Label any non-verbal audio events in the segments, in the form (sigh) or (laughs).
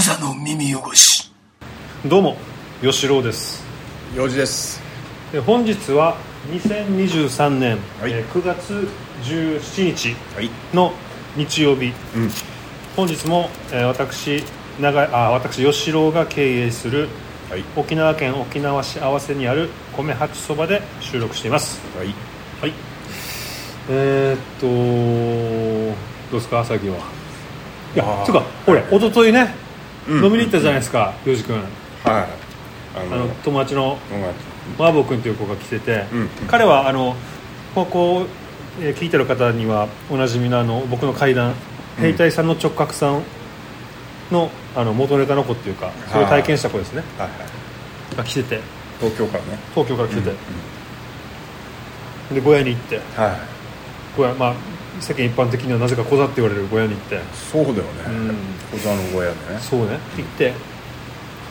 無座の耳汚し。どうも吉郎です。用事です。で本日は2023年、はい。えー9月17日はい。の日曜日。うん。本日も、えー私長いあ私吉郎が経営するはい。沖縄県沖縄市合わせにある米八そばで収録しています。はい。はい。えー、っとどうですか朝日は？いやあー。つうかほれ一昨日ね、うん。飲みに行ったじゃないですか洋二君。はい。ああの友達の。音楽マーボー君という子が来てて、うん。彼はあのここ、えー聞いてる方にはおなじみのあの僕の怪談うん。兵隊さんの直角さんのあの元ネタの子っていうかそれを体験した子ですね。はい。はいが来てて。東京からね。東京から来てて、うん。で小屋に行って。はい。小屋まあ世間一般的にはなぜか小座って言われる小屋に行って。そうだよね。うん。小座の小屋でね。そうね。行って。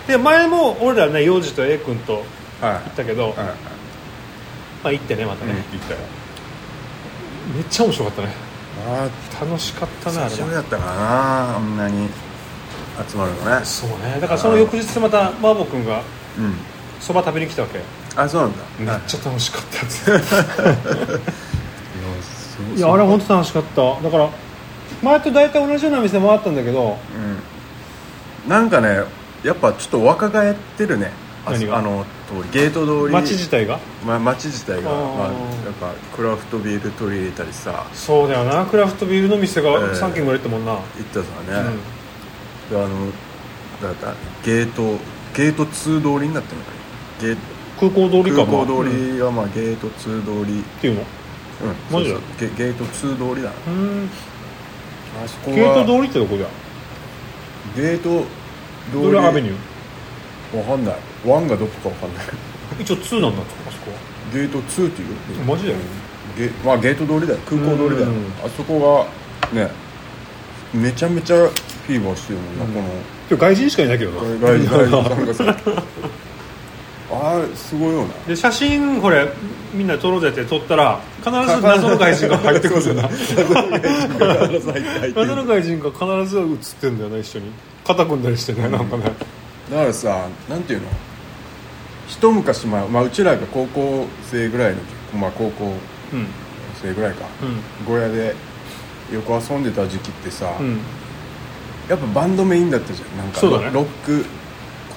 で前も俺らね幼児と A 君と行はったけど、いはいはい。まあ行ってねまたうんね、行ったよ。めっちゃ面白かったね。あ楽しかったあなあれは。久しだったかなあんなに。集まるのね。そうね。だからその翌日またマーボー君がうん。そば食べに来たわけ。あそうなんだ。めっはいちゃ楽しかったやつ (laughs) そういやあれ本当楽しかった。だから前と大体同じような店回ったんだけどうん。なんかねやっぱちょっと若返ってるね。あ何が？あの通りゲート通り。街自体が？まあ、街自体が。あー。まあ、やっぱクラフトビール取り入れたりさ。そうだよな。クラフトビールの店がええ3軒ぐらい行ったもんな、行ったさね、うであのだったゲートゲート2通りになってるのかな？ゲーん空港通りか。空港通りはまあゲート2通り。ていうの？うん。マジでそうそう。ゲゲート2通りだ。なうん。あそこゲートは通りってどこだゲート通どれアベニュー？わかんない。1がどこかわかんない。ー一応2なんだあそこゲート2っていうマジだよ。ゲ,、まあ、ゲート通りだよ。空港通りだよ。うん。あそこがねめちゃめちゃフィーバーしてるもんな、この。今日外人しかいないけどな。外人外人さんがさ (laughs) あれすごいよなで写真これみんな撮ろうぜって撮ったら必ず謎の外人が入ってくるんだよな。謎の外人が必ず写ってんだよな一緒に。肩組んだりしてねなんかね。だからさなんていうの？一昔前、まあ、うちらが高校生ぐらいの時まあ高校うん。生ぐらいか、うん。小屋でよく遊んでた時期ってさ、うん。やっぱバンドメインだったじゃん。なんかね。ロック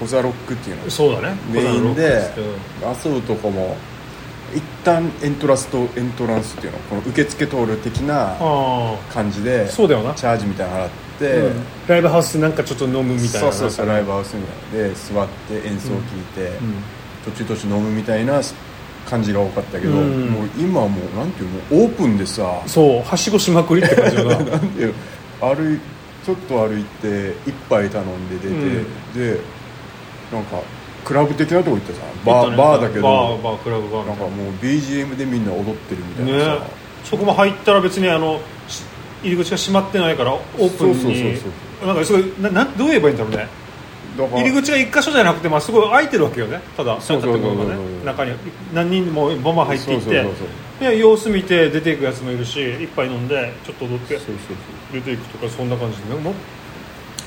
コザロックっていうのそうだね。メインでうん遊ぶとこも一旦エントランスとエントランスっていうのこの受付通る的なあ感じであそうだよな。チャージみたいなの払って、うん。ライブハウスでなんかちょっと飲むみたいなそうそうそうライブブハウスみたいな。ので座って演奏聴いて、うん。途中途中飲むみたいな感じが多かったけど、うん。もう今はもうなんていうのオープンでさそうはしごしまくりって感じだな。なんていうの歩いちょっと歩いて一杯頼んで出て、でなんかクラブ的なとこ行ってさバー,、バーだけど。バーバークラブバー。なんかもう BGM でみんな踊ってるみたいな。さ、ねそこも入ったら別にあのし入り口が閉まってないからオープンに。そうそうそうそなんかすごいななどう言えばいいんだろうね。入り口が一箇所じゃなくて、まあ、すごい開いてるわけよね。ただそね。中に何人もボンバン入っていってで様子見て出ていくやつもいるし一杯飲んでちょっと踊って出ていくとかそんな感じで。ねもう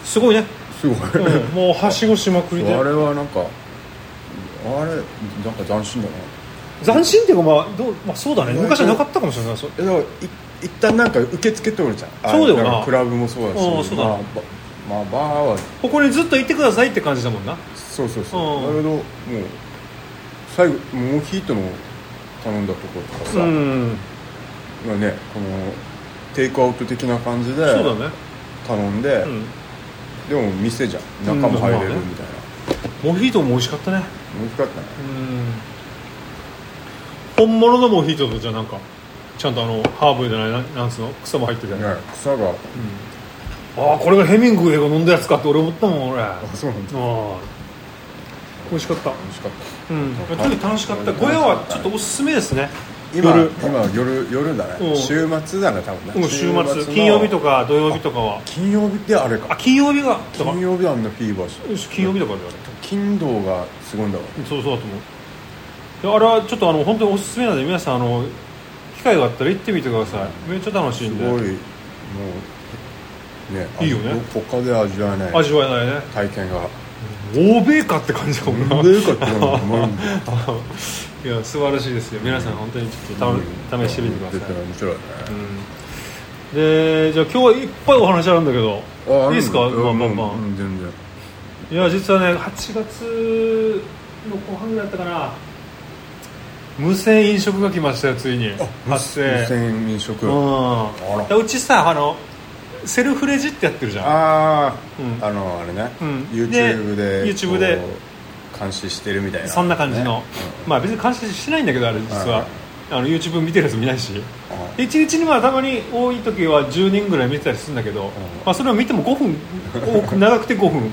すごいね、すごい、うんもうはしごしまくりで。あれはなんかあれなんか斬新だな。斬新っていうか、まあどうまあ、そうだね。昔はなかったかもしれない。そう。えだからい一旦なんか受付通るじゃん。あそうだよな。クラブもそうだし。うんそうだ。まあ、ばまあ、バーは。ここにずっといてくださいって感じだもんな。そうそうそう、うん。だけどもう最後モヒートの頼んだところとかさ、うん。まあねこのテイクアウト的な感じでそうだね、頼んで、うん、でも店じゃん。中も入れるみたいな、モヒートも美味しかったね。美味しかったね。うん。本物のモヒートとじゃなんかちゃんとあのハーブじゃないななんつうの草も入ってて、ね草が。ああこれがヘミングウェイが飲んだやつかって俺思ったもん俺。ああそうなんだ。あ美味しかった。美味しかった。うん。とに楽しかった。小屋はちょっとおすすめですね今夜。今夜夜だうん。ね週末だね多分ね。うん週の末金曜日とか土曜日とかは。金曜日であれか。あ金曜日が金曜日あんなフィーバー。し金曜日だから。だよ金土がすごいんだわそうそうだと思う。あれはちょっとあの本当におすすめなので皆さんあの機会があったら行ってみてください。めっちゃ楽しいんで。すごいもうねいいよね。あ他で味わえない。味わえないね。体験が。欧米かって感じだもんな。欧米かってのは思うん。で (laughs) いや素晴らしいですよ。皆さん本当にちょっと試してみてください、絶対面白い。ねうん。でじゃあ今日はいっぱいお話あるんだけどあいいですか、うんまあまあまあ、うん全然。いや実はね8月の後半ぐらいだったかな。無線飲食が来ましたよついに。発生。無線飲食。うん。うちさあのセルフレジってやってるじゃん。ああ、うん。あのあれね、うん。YouTube でで YouTube で監視してるみたいな。そんな感じの、ね。まあ別に監視しないんだけどあれ実は、はいあの YouTube 見てるやつ見ないし。あ1日にまあたまに多い時は10人ぐらい見てたりするんだけど、まあ、それを見ても5分。多く長くて5分。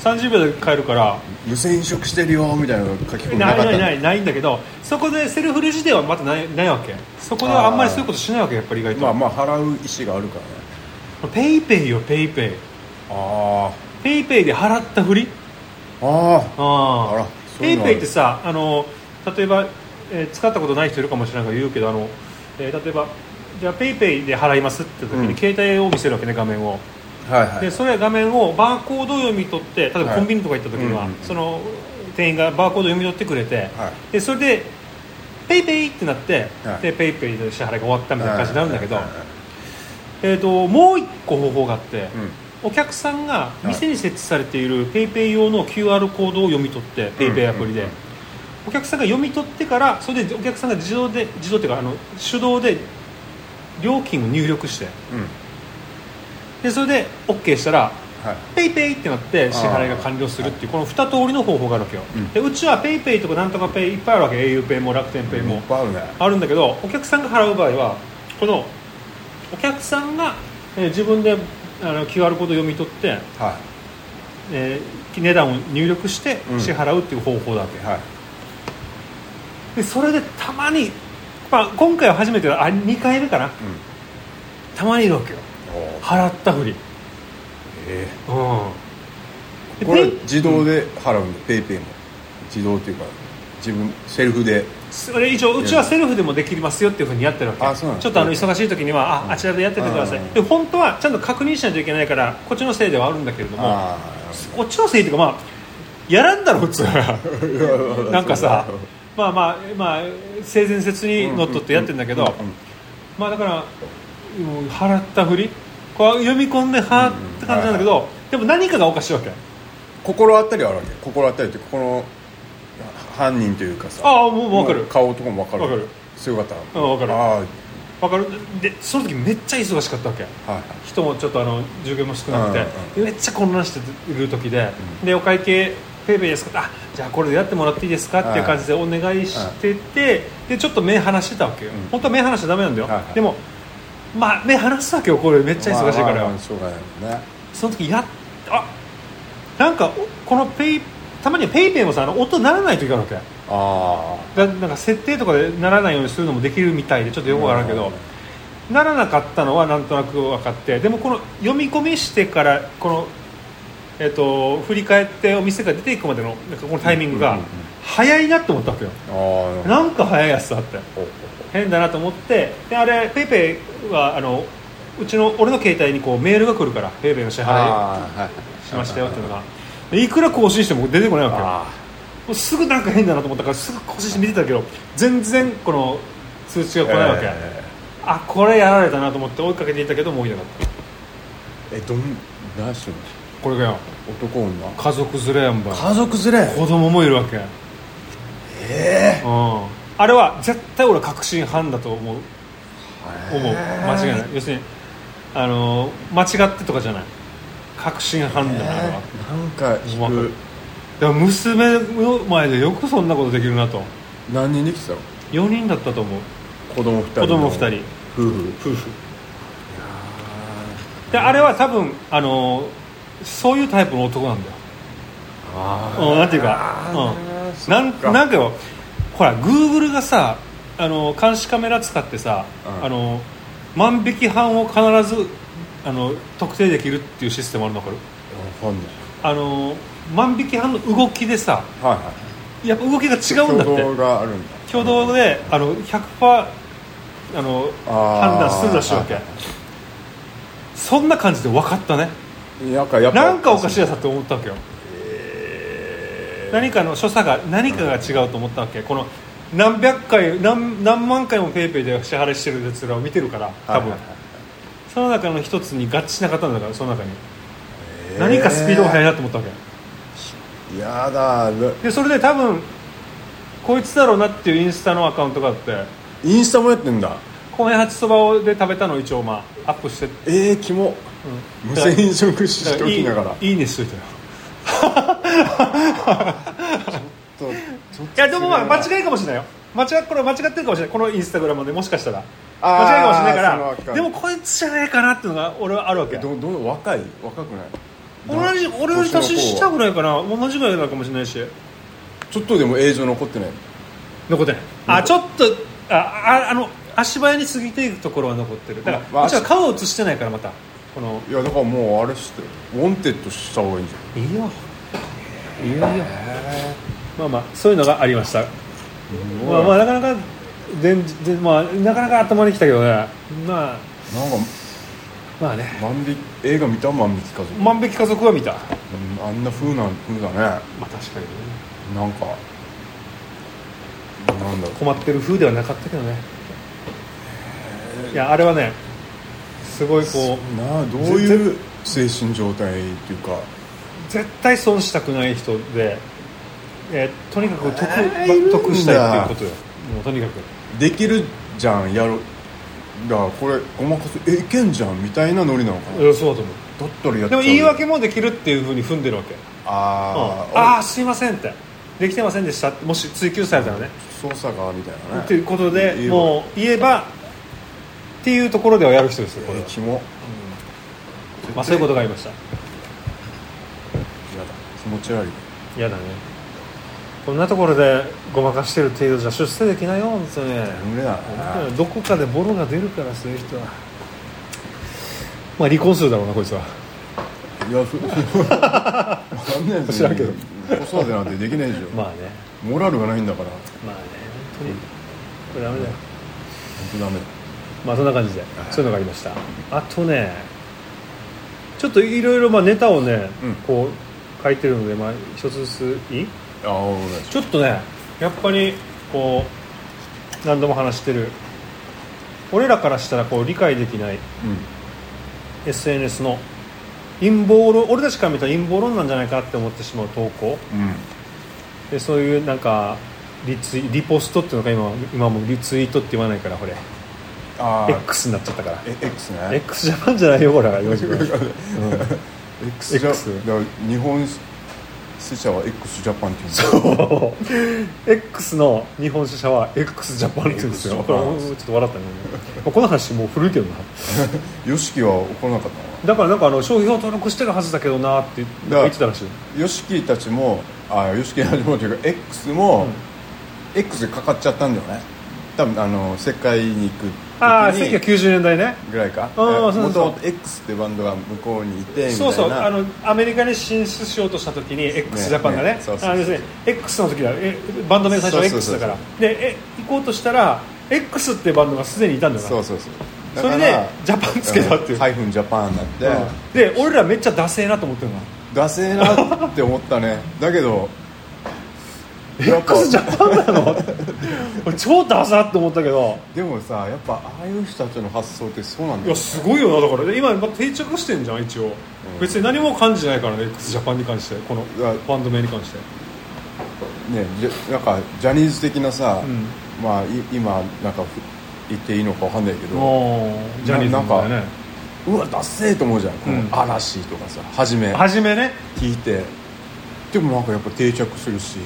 30秒で帰るから。無銭飲食してるよみたいなの書き込みなないかないないないんだけどそこでセルフレジではまたないないわけ。そこではあんまりそういうことしないわけやっぱり意外と、まあまあ払う意思があるからね。ペイペイよペイペイ。あペイペイで払ったふりああああらペイペイってさあの例えば、えー使ったことない人いるかもしれないから言うけどあの、えー例えばじゃあペイペイで払いますって時に、うん。携帯を見せるわけね画面を。あはいはい。でそれ画面をバーコードを読み取って例えばはい。コンビニとか行った時には、その店員がバーコードを読み取ってくれて、はい。でそれでペイペイってなって、はい。でペイペイで支払いが終わったみたいな感じになるんだけど、えー、ともう一個方法があって、うんお客さんがい。店に設置されているペイペイ用の QR コードを読み取ってペイペイアプリで、お客さんが読み取ってからそれでお客さんが自動で自動っていうかあの手動で料金を入力して。うん。でそれで OK したらはい。ペイペイってなって支払いが完了するっていうこの2通りの方法があるわけよ、うん。でうちはペイペイとかなんとかペイいっぱいあるわけ au ペイも楽天ペイも。あるんだけどお客さんが払う場合はこのお客さんが、えー自分であの QR コード読み取って、はえー値段を入力してうん。支払うっていう方法だわけ、いはい。でそれでたまに、まあ、今回は初めてだ。あ2回目かな。うん。たまにいるわけよ払ったふり。えうん。えでこれ自動で払うんだ。ペイペイも。自動っていうか自分セルフでそれ一応うちはセルフでもできますよっていうふうにやってるわけ。あそうなんだちょっとあの忙しい時にはああちらでやっててください。うん。で本当はちゃんと確認しないといけないからこっちのせいではあるんだけれどもあこっちのせいっていうかまあやらんだろ普通はあなんかさまあまあまあ性善説にのっとってやってるんだけど、まあだからもう払ったふりこう読み込んではーって感じなんだけど、でも何かがおかしいわけ。心当たりはあるわけ。心当たりってこの犯人というかさああもう分かる。も顔とかも分かる。分かる。強かった。うん分かる。あ分かる。でその時めっちゃ忙しかったわけ。あはい。人もちょっとあの従業員も少なくて、うんめっちゃ混乱している時で、でお会計ペイペイですかあじゃあこれでやってもらっていいですか？っていう感じでお願いしてて、でちょっと目離してたわけよ、うん。本当は目離しちゃダメなんだよ、はいはい。でもまあ目離すわけよこれめっちゃ忙しいから、まあまあまあしょうがないもんね。その時やっあなんかおこのペイたまにはペイペイもさあの音鳴らない時があるわけ。あだなんか設定とかで鳴らないようにするのもできるみたいでちょっとよくわからんけど、鳴らなかったのはなんとなく分かって。でもこの読み込みしてからこの、えっと振り返ってお店が出ていくまでのなんかこのタイミングが早いなって思ったわけよ。ああなんか早いやつだって。変だなと思ってであれペイペイはあのうちの俺の携帯にこうメールが来るからペイペイの支払いしましたよっていうのが。でいくら更新しても出てこないわけすぐなんか変だなと思ったからすぐ更新して見てたけど全然この通知が来ないわけ、えあこれやられたなと思って追いかけていったけどもういなかった。ーえどん何してんの？これがよ。男女？家族連れやんば家族連れ？子供もいるわけ、うん、えあれは絶対俺確信犯だと思う。え思う。間違いない。要するにあの間違ってとかじゃない確信犯だなんか引く。でも娘の前でよくそんなことできるなと。何人できてたの？4人だったと思う。子供二人子供2人。夫婦。夫婦。であれは多分あのそういうタイプの男なんだよ。あうんなんていうか。あうん。なんなんかよ。ほらグーグルがさあの監視カメラ使ってさ、うん。あの万引き犯を必ずあの特定できるっていうシステムあるの分かる？んない。あの万引き犯の動きでさはいはい。やっぱ動きが違うんだって。挙動があるんだ。挙動であの100%あの判断するらしいわけ。はいそんな感じで分かったね。なんかやっぱなんかおかしいやさと思ったわけよ。何かの所作が何かが違うと思ったわけ。この何百回何何万回もペイペイで支払いしてるやつらを見てるから多分、はいはい。はいその中の一つに合致しなかったんだからその中に、何かスピードが速いなと思ったわけ。やだ。でそれで多分こいつだろうなっていうインスタのアカウントがあって。インスタもやってんだ。米八そばをで食べたのを一応まあアップして、えー、キモ。うん。無線食しときながら。いいねしといたよと。いやでもまあ間違いかもしれないよ。間違これ間違ってるかもしれない。このインスタグラムでもしかしたら間違いかもしれないからでもこいつじゃないかなっていうのが俺はあるわけ。どど若い若くない？同じ俺より年下ぐらいかな。同じぐらいなのかもしれないし。ちょっとでも映像残ってない？残ってない。あちょっとあああの足早に過ぎていくところは残ってる。だから、まあ顔を映してないからまた。この。いやだからもうあれして wanted した方がいいんじゃいいよ。いいよいいよ。まあまあそういうのがありました。んまあまあなかなか全然まあなかなか頭にきたけどね。まあ。なんかまあね。万引き映画見た万引き家族、万引き家族は見た。うんあんな風な風だね。まあ確かにね。なんかなんだ困ってる風ではなかったけどね。いやあれはねすごいこうなあどういう精神状態っていうか。絶対損したくない人で、えーとにかく得,、得したいっていうことよ。もうとにかくできるじゃんやろだからこれごまかす。えいけんじゃんみたいなノリなのかな。うんそうだと思う。だったらやっちゃう。でも言い訳もできるっていうふうに踏んでるわけ。あー、ああーすいませんって。できてませんでしたってもし追及されたらね。操作がみたいなね。っていうことで言えば。もう言えばっていうところではやる人ですよこれは、えーキモ。まあ、そういうことがありました。やだ。気持ち悪い。嫌だねこんなところでごまかしてる程度じゃ出世できないよ本当に。無理だ。などこかでボロが出るからそういう人は。まあ離婚するだろうなこいつは。いやそ (laughs) わかんないです知らんけど。子育てなんてできないでしょ、まあね。モラルがないんだから。まあね本当に。これダメだよ。本当ダメだ。まあそんな感じでそういうのがありました。あとねちょっといろいろまあネタをね、うん。こう書いてるのでまあ一つずついい？ちょっとねやっぱりこう何度も話してる。俺らからしたらこう理解できない。SNS の。陰謀論俺たちから見たら陰謀論なんじゃないかって思ってしまう投稿。うん。うんでそういうなんかリツイリポストっていうのが今今もうリツイートって言わないからこれ。ああ X になっちゃったから。え X ね。X ジャパンじゃないよこれは。(laughs) X 日本支社は X ジャパンって言うんだ。そう。X の日本支社は X ジャパンって言うんですよ。X これちょっと笑ったねまあこの話もう古いけどな。(laughs) YOSHIKI は怒らなかったのだからなんかあの商標登録してるはずだけどなって言ってたらしい。YOSHIKI たちもあ YOSHIKI たちもというか X も、X でかかっちゃったんだよね。多分あの世界に行くああ時に1990年代ねぐらいか？もともと X ってバンドが向こうにいてそうそうあのアメリカに進出しようとした時に x ジャパンがねねそうそうそう X の時だえバンド名最初は X だから。でえ行こうとしたら X ってバンドがすでにいたんだよなそうそうそう。それでジャパンつけたっていう。ハイフンジャパンになって、で俺らめっちゃダセーなと思ってるの。ダセーなって思ったね。だけど X ジャパンなの？俺 (laughs) 超ダサって思ったけど。でもさやっぱああいう人たちの発想ってそうなんだよいやすごいよなだから。今ま定着してんじゃん一応、別に何も感じないからね x ジャパンに関して。このバンド名に関して。ねなんかジャニーズ的なさ、うん。まあい今なんかふ言っていいのかわかんないけど。ジャニーズなんかうわダッセーと思うじゃん、このうん。嵐とかさ初め。初めね。聞いて。でもなんかやっぱ定着するし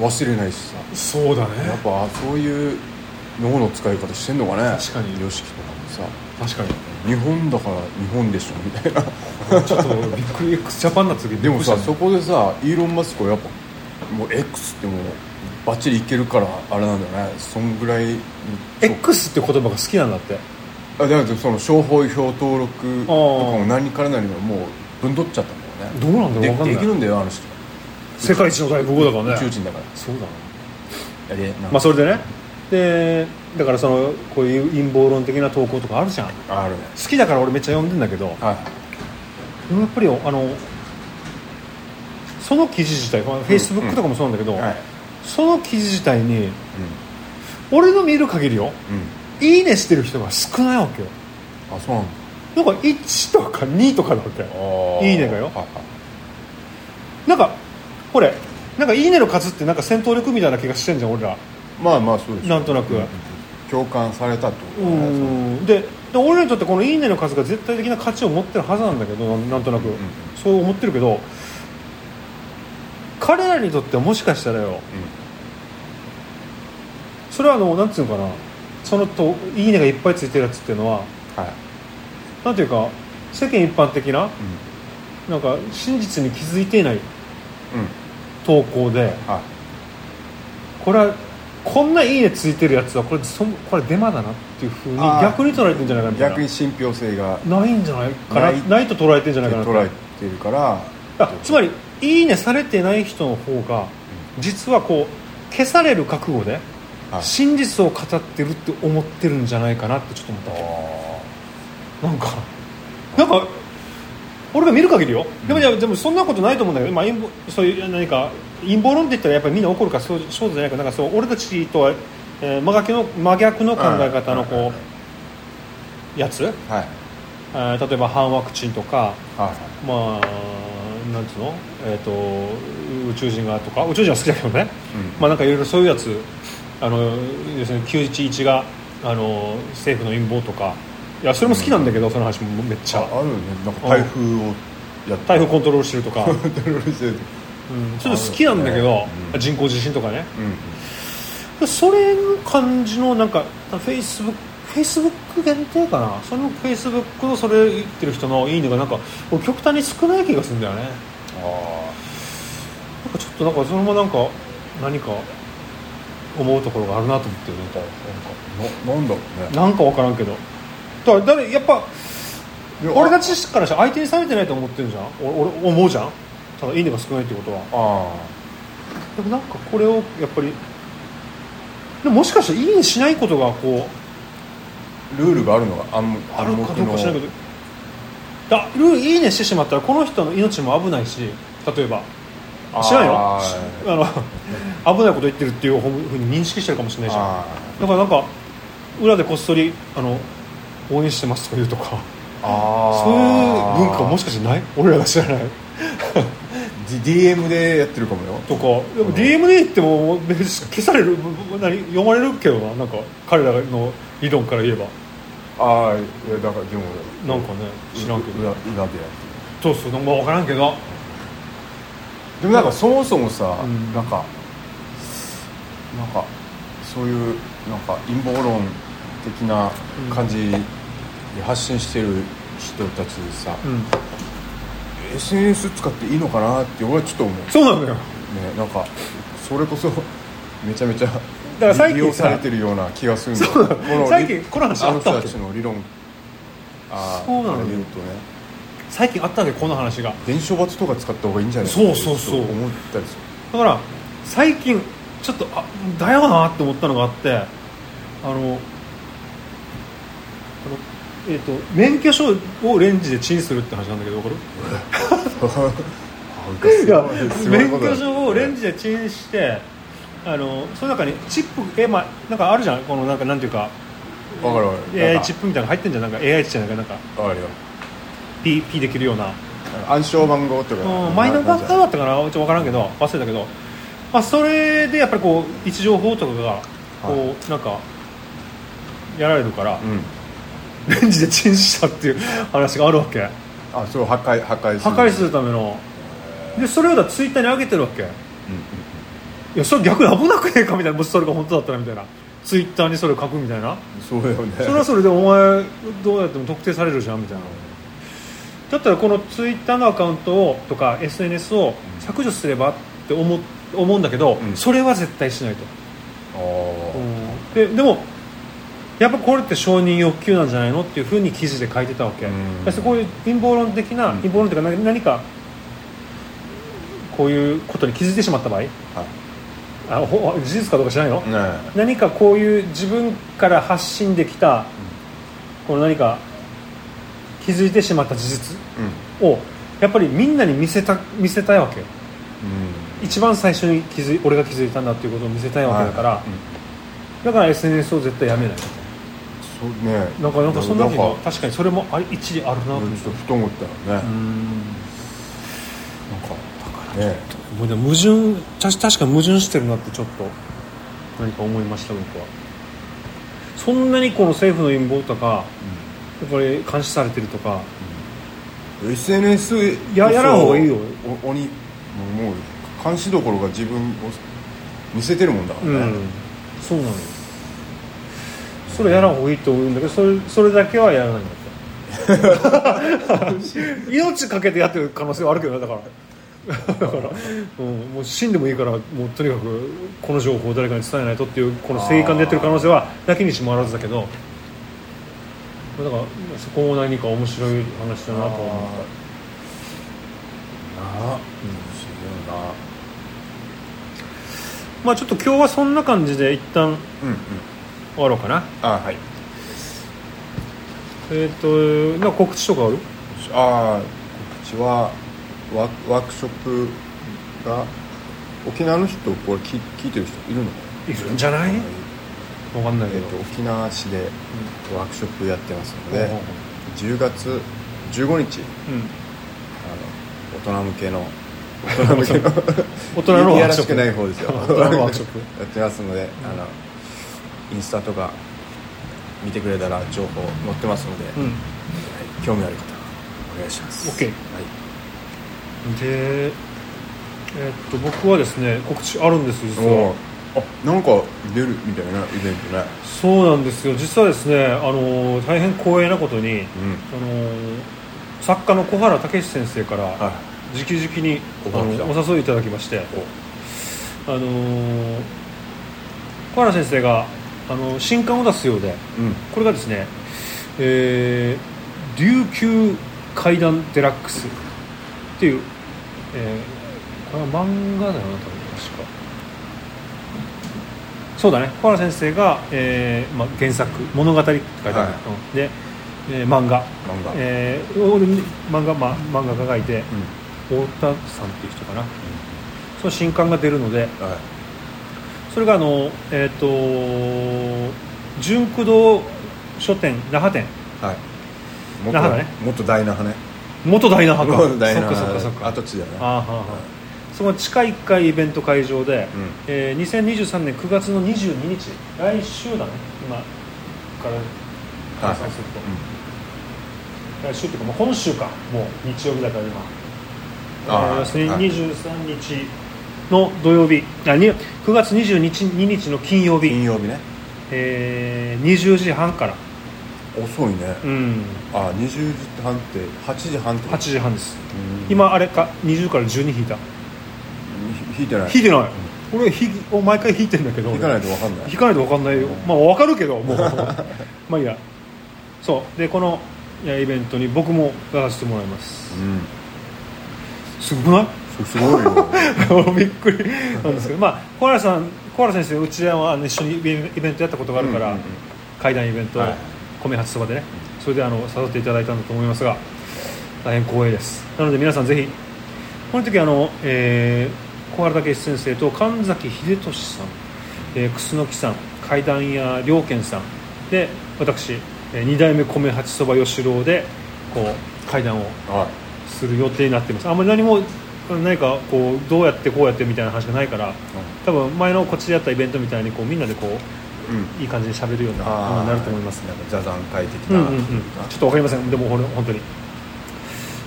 忘れないしさ。そうだね。やっぱそういう脳の使い方してんのかね。確かに。YOSHIKI とかもさ。確か日本だから日本でしょみたいな。にちょっとびっくり x ジャパンな次でもさそこでさイーロン・マスクはやっぱもう X ってもうバッチリいけるからあれなんだよね。そんぐらい X って言葉が好きなんだって。あだからその商標登録とかあも何から何ももうぶんどっちゃったんだよね。どうなんだろうでわかんない。できるんだよあの人世界一の大富豪だからね。宇宙人だから。そうだなやれなんか。まあそれでね。でだからそのこういう陰謀論的な投稿とかあるじゃん。好ある。ねきだから俺めっちゃ読んでんだけど。はい。でもやっぱりあのその記事自体フェイスブックとかもそうなんだけど、はい。その記事自体に俺の見る限りようん。うんいいねしてる人が少ないわけよ。あそうなんだ。なんか1とか2とかだわけ。いいねがよ。はいはい。なんかこれなんかいいねの数ってなんか戦闘力みたいな気がしてんじゃん俺ら。まあまあそうですなんとなく。うう共感されたってこと。ねん。でで俺らにとってこの「いいね」の数が絶対的な価値を持ってるはずなんだけどなんとなく、んそう思ってるけど彼らにとってはもしかしたらよそれはあのなんつうのかな。そのと「いいね」がいっぱいついてるやつっていうのははい。なんていうか世間一般的なうん。なんか真実に気づいていない。うん投稿ではい。これはこんないいねついてるやつはこれそこれデマだなっていうふうに逆に捉えてるんじゃないかみたいな。逆に信憑性が。ないんじゃないかななないいと捉えてるんじゃないかな。捉えてるから。あつまり「いいね」されてない人の方が実はこう消される覚悟ではい。真実を語ってるって思ってるんじゃないかなってちょっと思った。なんかなんか俺が見る限りよ。でもいやでもそんなことないと思うんだけど、まあ、陰謀そういう何か陰謀論って言ったらやっぱりみんな怒るからそうそうじゃないか。なんかそう俺たちとは、えー真逆の真逆の考え方のこうやつ、ーはい。えー例えば反ワクチンとかはいまあなんつうの、えー、と宇宙人がとか宇宙人は好きだけどね、うん。まあなんかいろいろそういうやつ。あの要するに911があの政府の陰謀とかいやそれも好きなんだけど、その話もめっちゃ。ああるよね。なんか台風をやって。台風コントロールしてるとか、(laughs) コントロールしてるうん、ちょっと好きなんだけど、うん。人工地震とかね。うんそれの感じのなんかフェイスブックフェイスブック限定かな？そのフェイスブックのそれ言ってる人のいいねがなんか俺極端に少ない気がするんだよね。あなんかちょっとなんかそれもなんか何か思うところがあるなと思ってる。ねあななんだろうね。なんか分からんけどだから誰やっぱ俺たちからしたら相手にされてないと思ってるじゃん？俺俺思うじゃん？ただいいねが少ないってことは。あでもなんかこれをやっぱりでももしかしたらいいねしないことがこうあルールがあるのが暗あるかどうか知らないけど。だルールいいねしてしまったらこの人の命も危ないし例えば。知らんよ？あの危ないこと言ってるっていうふうに認識してるかもしれないじゃん。あだからなんか裏でこっそりあの応援してますとか言うとか。ー。あそういう文化もしかしてない？俺らが知らない。D- DM でやってるかもよ。とか。でも DM で言っても消される何読まれるけどな。なんか彼らの理論から言えば。ああいやだからでもなんかね知らんけど。裏裏でやってる。そうそうまあ分からんけど。でもなんかそもそもさ、うん。なんかなんかそういうなんか陰謀論的な感じで発信してる人たちさ、うん。SNS 使っていいのかなって俺はちょっと思う。ねそうなのよ。なんかそれこそめちゃめちゃから最近利用されてるような気がするんだそうなの。この最近この話あったわけ？あの理論あーそうなのよ。ね。最近あったわけこの話が。伝書罰とか使った方がいいんじゃないそうそうそう。思ったりする。だから最近ちょっとあだよなって思ったのがあってあのえっ、と免許証をレンジでチンするって話なんだけど分かる？いや免許証をレンジでチンしてあのその中にチップえまあなんかあるじゃん？このなんかなんていうか。わかるわかる。AI チップみたいなの入ってんじゃん？なんか AI チップじゃないか？なんか。わかるよ。P, P できるような。暗証番号とか。うんマイナンバーカードだったかな？ちょっと分からんけど。忘れたけど、まあ、それでやっぱりこう位置情報とかがこう、なんかやられるから、うんレンジでチンしたっていう話があるわけ。あそれを破壊破壊する。破壊するための。でそれをだツイッターに上げてるわけ。いやそれ逆に危なくねえかみたいなもしそれが本当だったらみたいな。ツイッターにそれを書くみたいな。そうだよね。それはそれでお前どうやっても特定されるじゃんみたいな。だったらこのツイッターのアカウントをとか SNS を削除すればって思う思うんだけど、うん。それは絶対しないと、あー。ででもやっぱこれって承認欲求なんじゃないのっていうふうに記事で書いてたわけ、うん。だからこういう陰謀論的な、うん。陰謀論というか何何かこういうことに気づいてしまった場合はい。あほ事実かどうか知らないよ、ね何かこういう自分から発信できた、この何か気づいてしまった事実うん。をやっぱりみんなに見せた見せたいわけ一番最初に気づい俺が気づいたんだっていうことを見せたいわけだから、はいうん。だから SNS を絶対やめないそうね。なんかなんかそんななんのか。確かにそれもあり一理あるなと。思ってふと思ったよね。うん。なんかだからね。もうでも矛盾確確かに矛盾してるなってちょっと何か思いました僕は。そんなにこの政府の陰謀とかやっぱり監視されてるとか。SNS ややらん方がいいよ。お鬼もうもう監視どころが自分を見せてるもんだからね、うん。そうなのよそれやらん方がいいと思うんだけどそれそれだけはやらないんだって。(laughs) 命かけてやってる可能性はあるけどねだからだから、うん、もう死んでもいいからもうとにかくこの情報を誰かに伝えないとっていうこの正義感でやってる可能性はなきにしもあらずだけどだからそこも何か面白い話だなと思ったなあ、うん、不思議よまあちょっと今日はそんな感じで一旦なうんうん終わろうかな。あはい。えっ、となんか告知とかある？ああ告知はワワークショップが沖縄の人これ聞聞いてる人いるの？いるんじゃない？わかんないけど、えっと沖縄市でワークショップやってますので、うん10月15日うん。あの大人向けの (laughs) 大人向けの大人の大人のワークショップ。や (laughs) ってますので、あのインスタとか見てくれたら情報載ってますので、うん。はい興味ある方お願いします。OK はい。でえっと僕はですね告知あるんです実おはー。あなんか出るみたいなイベントね。そうなんですよ。実はですねあの大変光栄なことにうん。あの作家の小原武史先生からは直々にあ小原さん。のお誘いいただきましてあの小原先生があの新刊を出すようでいうん。これがですね、えー琉球怪談デラックスっていう、えーこれは漫画だよな多分確か。そうだね。小原先生が、えーまあ、原作物語って書いてある、はい。うん。で、えー漫画。漫画。えー漫画、まあ、漫画が書いてうん。太田さんっていう人かな、その新刊が出るのではいそれがあのえっ、と純駆動書店那覇店。はい。那覇だね。もっと大那覇ね。元大那覇か。元大那そっかそっかそっか。覇跡地だね。あーはーはー。そこ地下1階イベント会場で、うん。えー2023年9月の22日来週だね。今から計算すると、来週っていうかもう今週か。もう日曜日だから今。あ要するにはい23日の土曜日あに9月22日2日の金曜日、金曜日ね。えー20時半から、遅いね。うん、あ20時半って8時半って8時半です。うん。今あれか？20から12引いた。ひ引いてない。引いてない、俺引き毎回引いてんだけど引かないと分かんない。引かないと分かんないよ。まあ分かるけどもう。(laughs) まあいいや。そう。でこのイベントに僕も出させてもらいます。うん。すごくない？そすごいよ (laughs) びっくりなんですけどまあ小原さん小原先生うちではあの一緒にイベントやったことがあるから、うんうんうん。会談イベント、はい。米初そばでねそれであの誘っていただいたんだと思いますが大変光栄です。なので皆さんぜひこの時あの、えー、小原武史先生と神崎秀俊さん、えー、楠木さん怪談屋良健さんで私、えー、2代目米八そば吉郎でこう会談をはする予定になっています。あんまり何も何かこうどうやってこうやってみたいな話がないから多分前のこっちでやったイベントみたいにこうみんなでこういうん。いい感じに喋るようななると思いますね。なんか座談会的な、うんうんうん。ちょっとわかりません。でも本当に。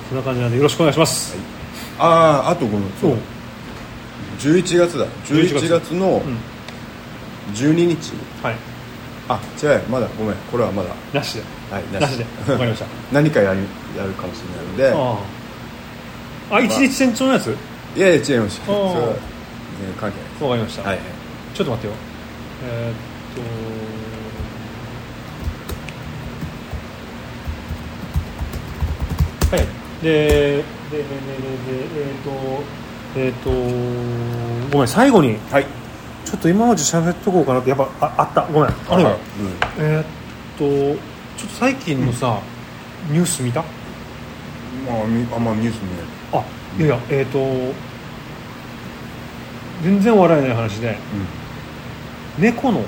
そんな感じなんでよろしくお願いします、あああとごめん。そう。11月だ。11 11月。のうん。12日、はい。あ違う。まだ。ごめん。これはまだ。なしで。はいなし。で。わかりました。(laughs) 何かやるやるかもしれないのであ一日店長のやつ？わいやいや違います。それは全然関係かりました、ないはい。ちょっと待ってよ。えーっとはい。ででででででえーっとえーっとごめん最後に。はい。ちょっと今まで喋っとこうかなってやっぱああった。ごめん。あるよ。はい。えーっとちょっと最近のさ、ニュース見た？まあみあんまニュース見ない。あいやいやえーっと全然笑えない話で。猫の,、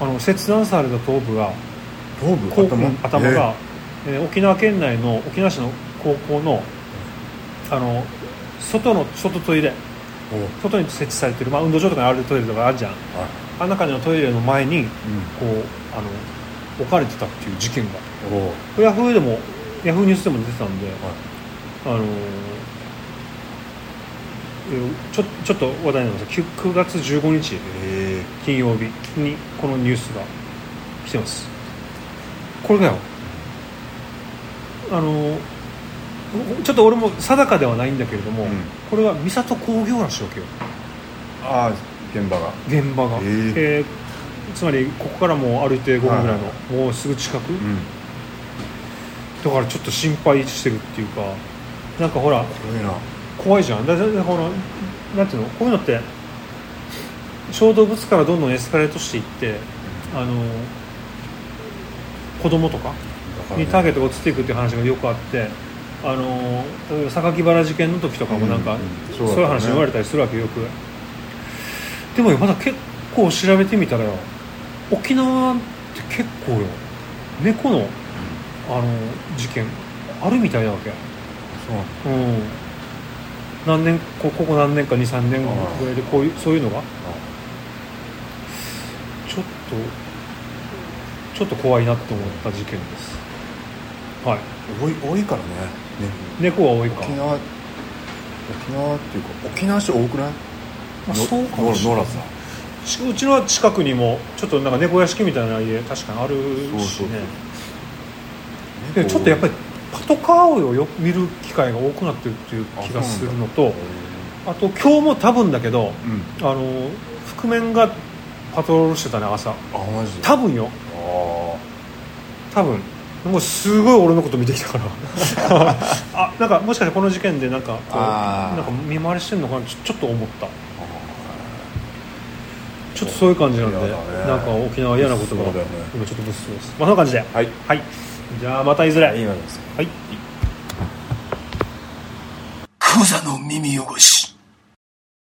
あの切断された頭部が頭部？頭？頭が、えー。沖縄県内の沖縄市の高校のあの外の外トイレ。外に設置されてる、まあ、運動場とかにあるトイレとかあるじゃん。はい。あんな感じのトイレの前にうん。こうあの置かれてたっていう事件が。ヤフーでもヤフーニュースでも出てたんで、はい。あのちょちょっと話題になりました 9, 9月15日え金曜日にこのニュースが来てます。これだよ。あのーちょっと俺も定かではないんだけれども、うん。これは三郷工業らしいわけよ。ー、ああ現場が。現場が、えーつまりここからもう歩いて5分ぐらいの、もうすぐ近く、うんだからちょっと心配してるっていうかなんかほら怖いな。怖いじゃん。だだだこのなんていうの？こういうのって小動物からどんどんエスカレートしていってあの子供とかにターゲットが移っていくっていう話がよくあってあの例えば榊原事件の時とかもなんか、そうそういう話言われたりするわけよく。でもよまだ結構調べてみたらよ。沖縄って結構よ。猫のあの事件あるみたいなわけ。そううん。何年こここ何年か23年ぐらいでこういうそういうのが？ちょっとちょっと怖いなって思った事件です。はい。多い多いからねね。猫は多いか。沖縄沖縄っていうか沖縄市多くない？まあそうかもしれない。うちの近くにもちょっとなんか猫屋敷みたいな家確かにあるしそうそうねでちょっとやっぱりパトカーをよ見る機会が多くなってるっていう気がするのとあと今日も多分だけどうん。あの覆面がパトロールしてたね朝。多分よ。あ多分。もうすごい俺のこと見てきたから。(laughs) あなんかもしかしてこの事件でなんかなんか見回りしてんのかな？ちょちょっと思った。ちょっとそういう感じなんで、ね。なんか沖縄嫌なことがね。今ちょっと物騒ですまあそんな感じで。はい。はいじゃあまたいずれ。あ今です。はい。クザの耳汚し